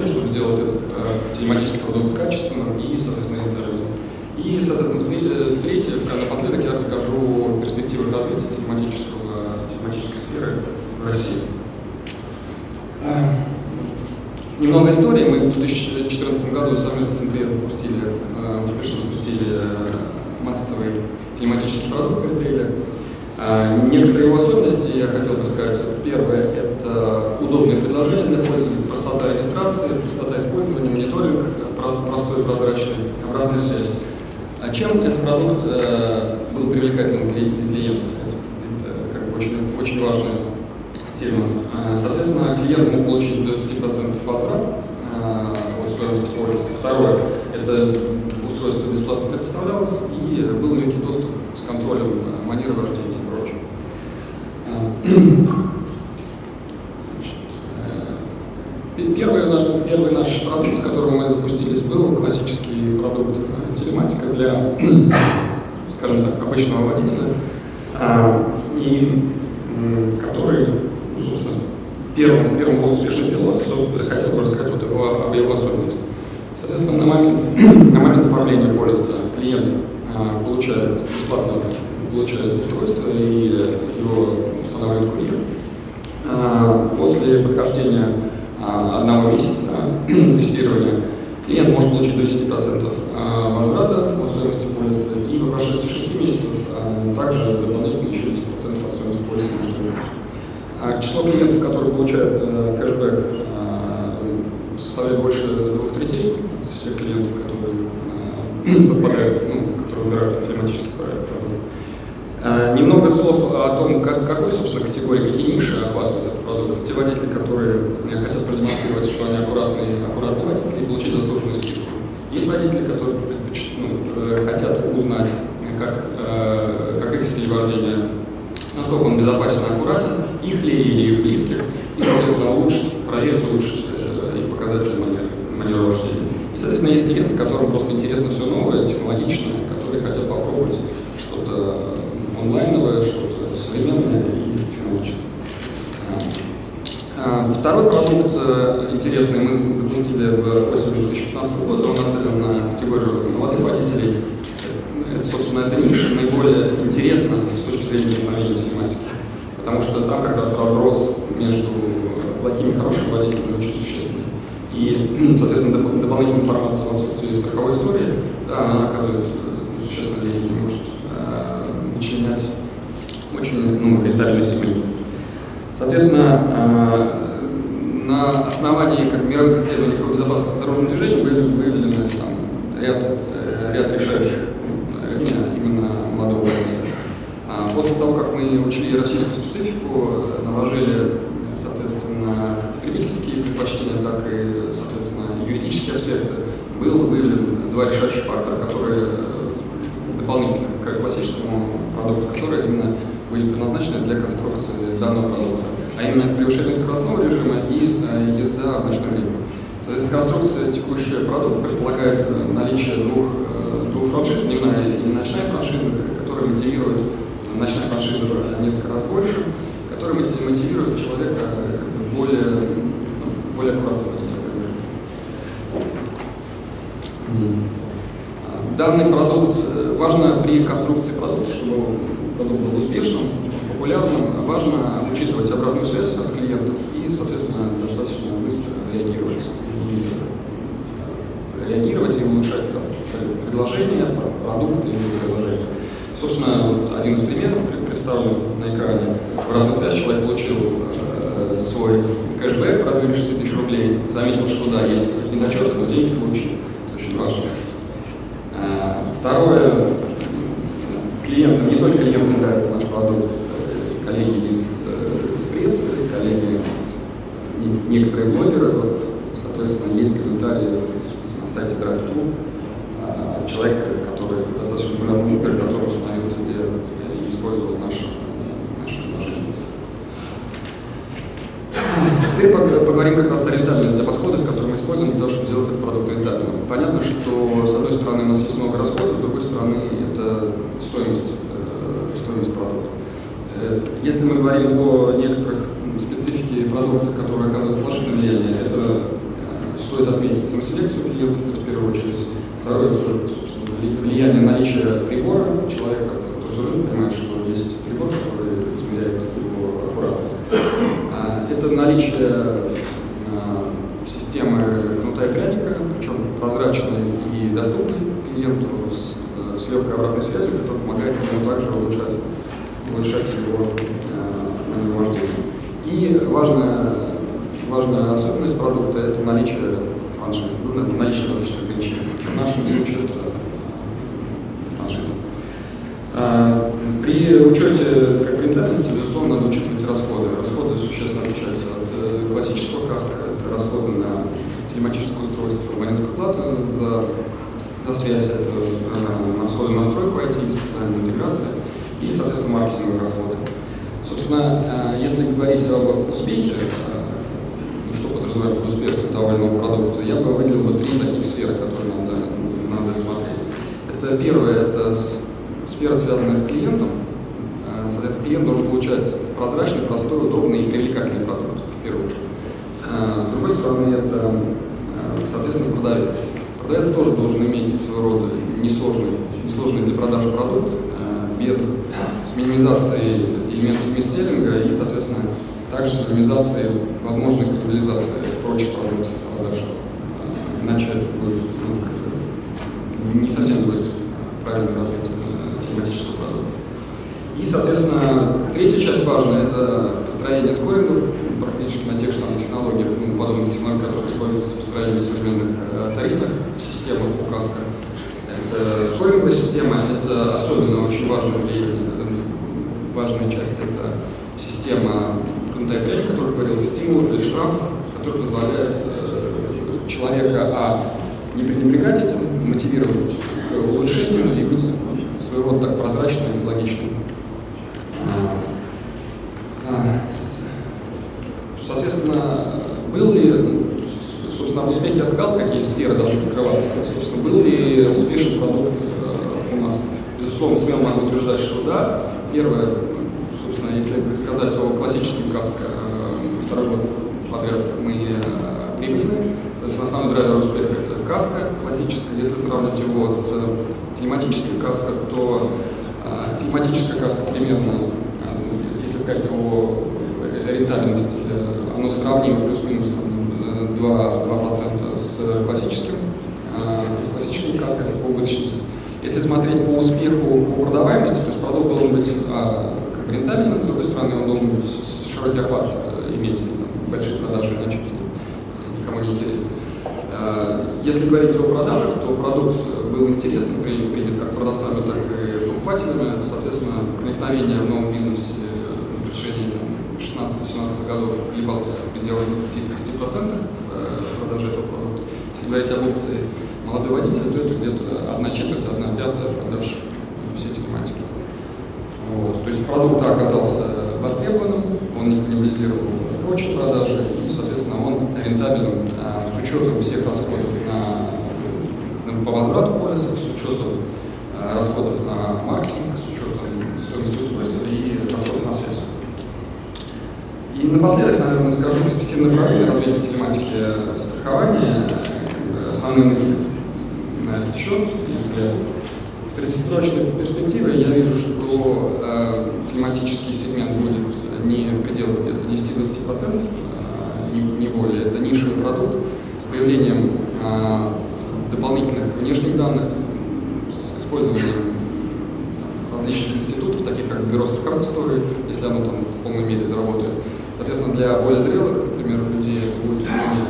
портфелем, чтобы сделать этот э, телематический продукт качественным и, соответственно, интервью. И, соответственно, третье, напоследок я расскажу о перспективах развития тематического, тематической сферы в России. Немного истории. Мы в 2014 году совместно с МТС запустили, э, успешно запустили э, массовый тематический продукт в ритейле. Э, некоторые его особенности я хотел бы сказать. Первое – это удобное предложение для пользователя, простота простота использования, мониторинг, простой прозрачный, обратная связь. А чем этот продукт был привлекательным для клиента? Это, как бы очень, очень важная тема. Соответственно, клиент мог получить до 20% возврат от стоимости полиса. Второе – это устройство бесплатно представлялось и был легкий доступ с контролем манеры вождения и прочего. Первый, первый наш продукт, с которым мы запустились, был классический продукт телематика для, скажем так, обычного водителя, и который первым, первым был успешный пилот, хотел бы рассказать вот его, об его особенностях. Соответственно, на момент, на момент оформления полиса клиент а, получает бесплатно получает устройство и его устанавливает курьер. А, после прохождения а, одного месяца тестирования клиент может получить до 10% а, возврата стоимости полиса и по прошествии 6 месяцев а, также дополнительно еще 10% от стоимости полиса может а число клиентов, которые получают э, кэшбэк, э, составляет больше двух третей от всех клиентов, которые э, попадают, ну, которые выбирают тематический проект. Э, немного слов о том, как, какой, собственно, категории, какие ниши охватывает этот продукт. Те водители, которые э, хотят продемонстрировать, что они аккуратные, аккуратные водители и получить заслуженную скидку. Есть водители, которые ну, э, хотят узнать, как, как их стиль вождения насколько он безопасен и аккуратен, их ли или их близких, и, соответственно, улучшить, проверить, улучшить э, их показатели манер, маневровождения. И, соответственно, есть клиенты, которым просто интересно все новое, технологичное, которые хотят попробовать что-то онлайновое, что-то современное и технологичное. А, а, второй продукт э, интересный мы запустили в осенью 2015 года. Он нацелен на категорию молодых водителей, это, собственно, эта ниша наиболее интересна с точки зрения вдохновения тематики. Потому что там как раз разброс между плохими и хорошими водителями очень существенный. И, соответственно, дополнительная информация в отсутствии страховой истории, да, она оказывает существенное влияние, может э, вычленять очень ну, летальный сегмент. Соответственно, э, на основании как мировых исследований по безопасности дорожного движения были выявлены там, ряд, э, ряд решающих именно молодого водителя. А после того, как мы учли российскую специфику, наложили, соответственно, потребительские предпочтения, так и, соответственно, юридические аспекты, был выявлен два решающих фактора, которые дополнительно к классическому продукту, которые именно были предназначены для конструкции данного продукта, а именно превышение скоростного режима и езда в ночное время. Соответственно, конструкция текущего продукта предполагает наличие двух двух франшиз, дневная и ночная франшиза, которая мотивирует, ночная франшиза несколько раз больше, которая мотивирует человека более, ну, более аккуратно Данный продукт, важно при конструкции продукта, чтобы продукт был успешным, популярным, важно учитывать обратную связь от клиентов и, соответственно, достаточно быстро реагировать. И реагировать и улучшать там, предложения, продукты или приложения. Собственно, вот один из примеров представлен на экране. Обратная связь, человек получил э, свой кэшбэк в размере 60 тысяч рублей, заметил, что да, есть недочеты, но деньги получил. Это очень важно. Э, второе, клиентам, не только клиентам нравится наш продукт, э, коллеги из, э, из прессы, коллеги, некоторые блогеры, вот, соответственно, есть комментарии на сайте DriveThru, человек, который достаточно популярный блогер, который Теперь поговорим как раз о рентабельности, о подходах, которые мы используем для того, чтобы сделать этот продукт рентабельным. Понятно, что с одной стороны у нас есть много расходов, с другой стороны это стоимость, э, стоимость продукта. Э, если мы говорим о некоторых специфике продукта, которые оказывают положительное влияние, это э, стоит отметить самоселекцию клиентов в первую очередь. Второе, это влияние наличия прибора. Человек, который понимает, что есть прибор, который наличие а, системы кнута и пряника, причем прозрачной и доступной клиенту с, с легкой обратной связью, которая помогает ему также улучшать, улучшать его э. И важная, важная особенность продукта – это наличие франшизы, ну, наличие различных ограничений. В нашем случае это франшиза. А, при учете как рентабельности, безусловно, надо учитывать расходы. Расходы существенно отличаются от э, классического каска. Это расходы на телематическое устройство, абонентскую плату за, за связь, это э, расходы на настройку IT, специальная интеграция и, соответственно, маркетинговые расходы. Собственно, э, если говорить об успехе, ну, что подразумевает под успехом иного продукта, я бы выделил бы три таких сферы, которые надо, надо смотреть. Это первое, это сфера, связанная с клиентом. Э, соответственно, клиент должен получать прозрачный, простой, удобный и привлекательный продукт, в первую очередь. Э, с другой стороны, это, соответственно, продавец. Продавец тоже должен иметь своего рода несложный, несложный для продажи продукт, без с минимизацией элементов мисселлинга и, соответственно, также с минимизацией возможной каннибализации прочих продуктов продаж. Иначе это будет ну, не совсем будет правильно развитие тематического продукта. И, соответственно, третья часть важная – это построение скорингов, практически на тех же самых технологиях, ну, подобных технологий, которые используются в построении современных э, тарифных систем указка. Скоринговая система – это особенно очень важное влияние важная часть – это система контейнера, о которой говорил, стимулов или штрафов, который позволяет э, человека, а, не пренебрегать этим, мотивировать к улучшению и быть своего рода так прозрачным и логичным. А, а, соответственно, был ли, я сказал, какие сферы должны покрываться. Собственно, был ли успешный продукт э, у нас? Безусловно, смело могу утверждать, что да. Первое, собственно, если сказать о классическом каско, э, второй год подряд мы э, прибыльны. Соответственно, основной драйвер успеха – это каска классическая. Если сравнивать его с тематическим каско, то тематическая каска примерно, если сказать о рентабельности, оно сравнимо плюс-минус 2%, 2 с классическим. Э, с классическим если по убыточности. Если смотреть по успеху, по продаваемости, то есть продукт должен быть а, как бы рентабельным, с другой стороны, он должен быть широкий охват э, иметь, там, большие продажи, иначе никому не интересно. А, если говорить о продажах, то продукт был интересен, принят как продавцами, так и покупателями. Соответственно, проникновение в новом бизнесе протяжении 16-17 годов колебалось в пределах 20-30% э, продажи этого продукта. Если говорить об опции молодой водитель, то это где-то одна четверть, одна пятая продаж всей тематики. Вот. То есть продукт оказался востребованным, он каннибализировал прочие продажи, и, соответственно, он рентабелен а, с учетом всех расходов на, на, по возврату полиса, с учетом расходов на маркетинг, с учетом стоимости устройства и расходов на связь. И напоследок, наверное, скажу перспективное направление развития тематики страхования, основные мысли на этот счет. Если в среднесрочной перспективе я вижу, что э, климатический сегмент будет не в пределах где-то 10-20%, э, не, не более. Это нишевый продукт с появлением э, дополнительных внешних данных, с использованием различных институтов, таких как бюро страховых историй, если оно там в полной мере заработает. Для более зрелых, например, людей будет менее,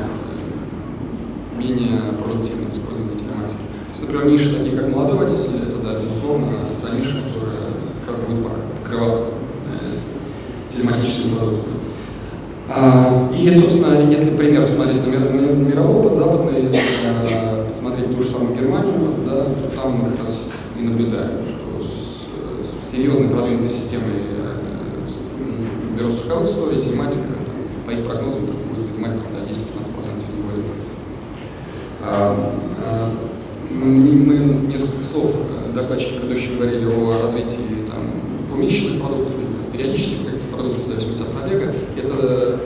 менее продуктивно использование тематики. То есть, например, ниши, такие как молодой водитель, это, да, безусловно, та ниша, которая как раз будет покрываться э, тематическим продуктом. А, и, собственно, если пример посмотреть на, мир, на мировой опыт западный, э, посмотреть ту же самую Германию, да, то там мы как раз и наблюдаем, что с, с серьезной продвинутой системой бюро страховых историй, тематика, по их прогнозам, там, будет занимать там, до 10-15% не более. А, а, мы несколько часов э, докладчики предыдущие говорили о развитии там, помещенных продуктов, периодических каких-то продуктов, в зависимости от пробега. Это,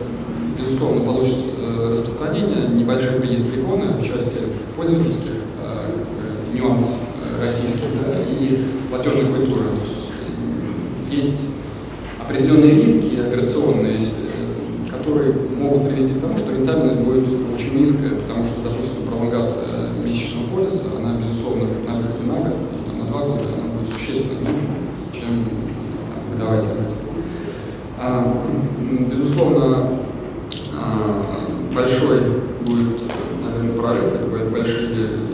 безусловно, получит э, распространение, небольшой приезд рекламы в части пользовательских э, нюансов российских да, и платежной культуры. То есть, есть определенные риски операционные, которые могут привести к тому, что рентабельность будет очень низкая, потому что, допустим, пролонгация месячного полиса, она, безусловно, на выходе на год, там, на два года, она будет существенно ниже, чем выдавать а, Безусловно, а, большой будет, наверное, прорыв, большие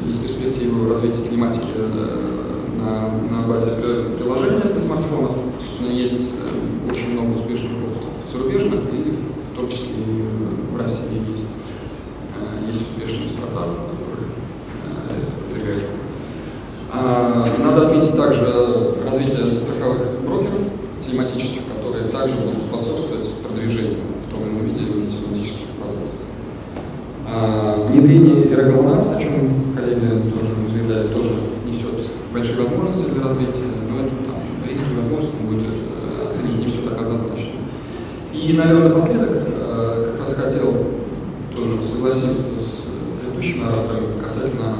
есть перспективы развития телематики э, на, на базе приложения для смартфонов. Собственно, есть э, очень много успешных опытов зарубежных и в том числе и в России есть, э, есть успешные стартапы, которые э, это продвигают. А, надо отметить также развитие страховых брокеров телематических, которые также будут способствовать продвижению в том или ином виде телематических продуктов. А, внедрение РГЛНАС, о чем коллеги тоже заявляли, тоже несет большие возможности для развития, но это там, риски и возможности будет э, оценить не все так однозначно. И, наверное, напоследок э, как раз хотел тоже согласиться с предыдущим оратором касательно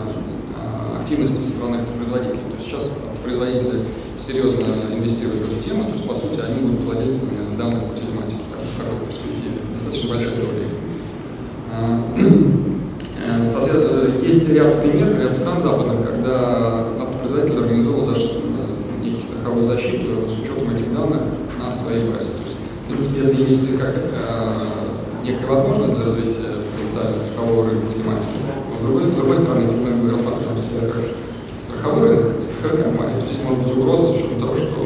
э, активности со стороны производителей. То есть сейчас производители серьезно инвестируют в эту тему, то есть, по сути, они будут владельцами данной по телематике там, в перспективе, достаточно большой долей. Есть ряд примеров, ряд стран западных, когда автопроизводитель организовал даже некий страховую защиту с учетом этих данных на своей базе принципе, это есть как э, некая возможность для развития потенциально страхового рынка тематики. Но с другой, с другой стороны, если мы рассматриваем себя как страховой рынок, страховая компания, то здесь может быть угроза с учетом того, что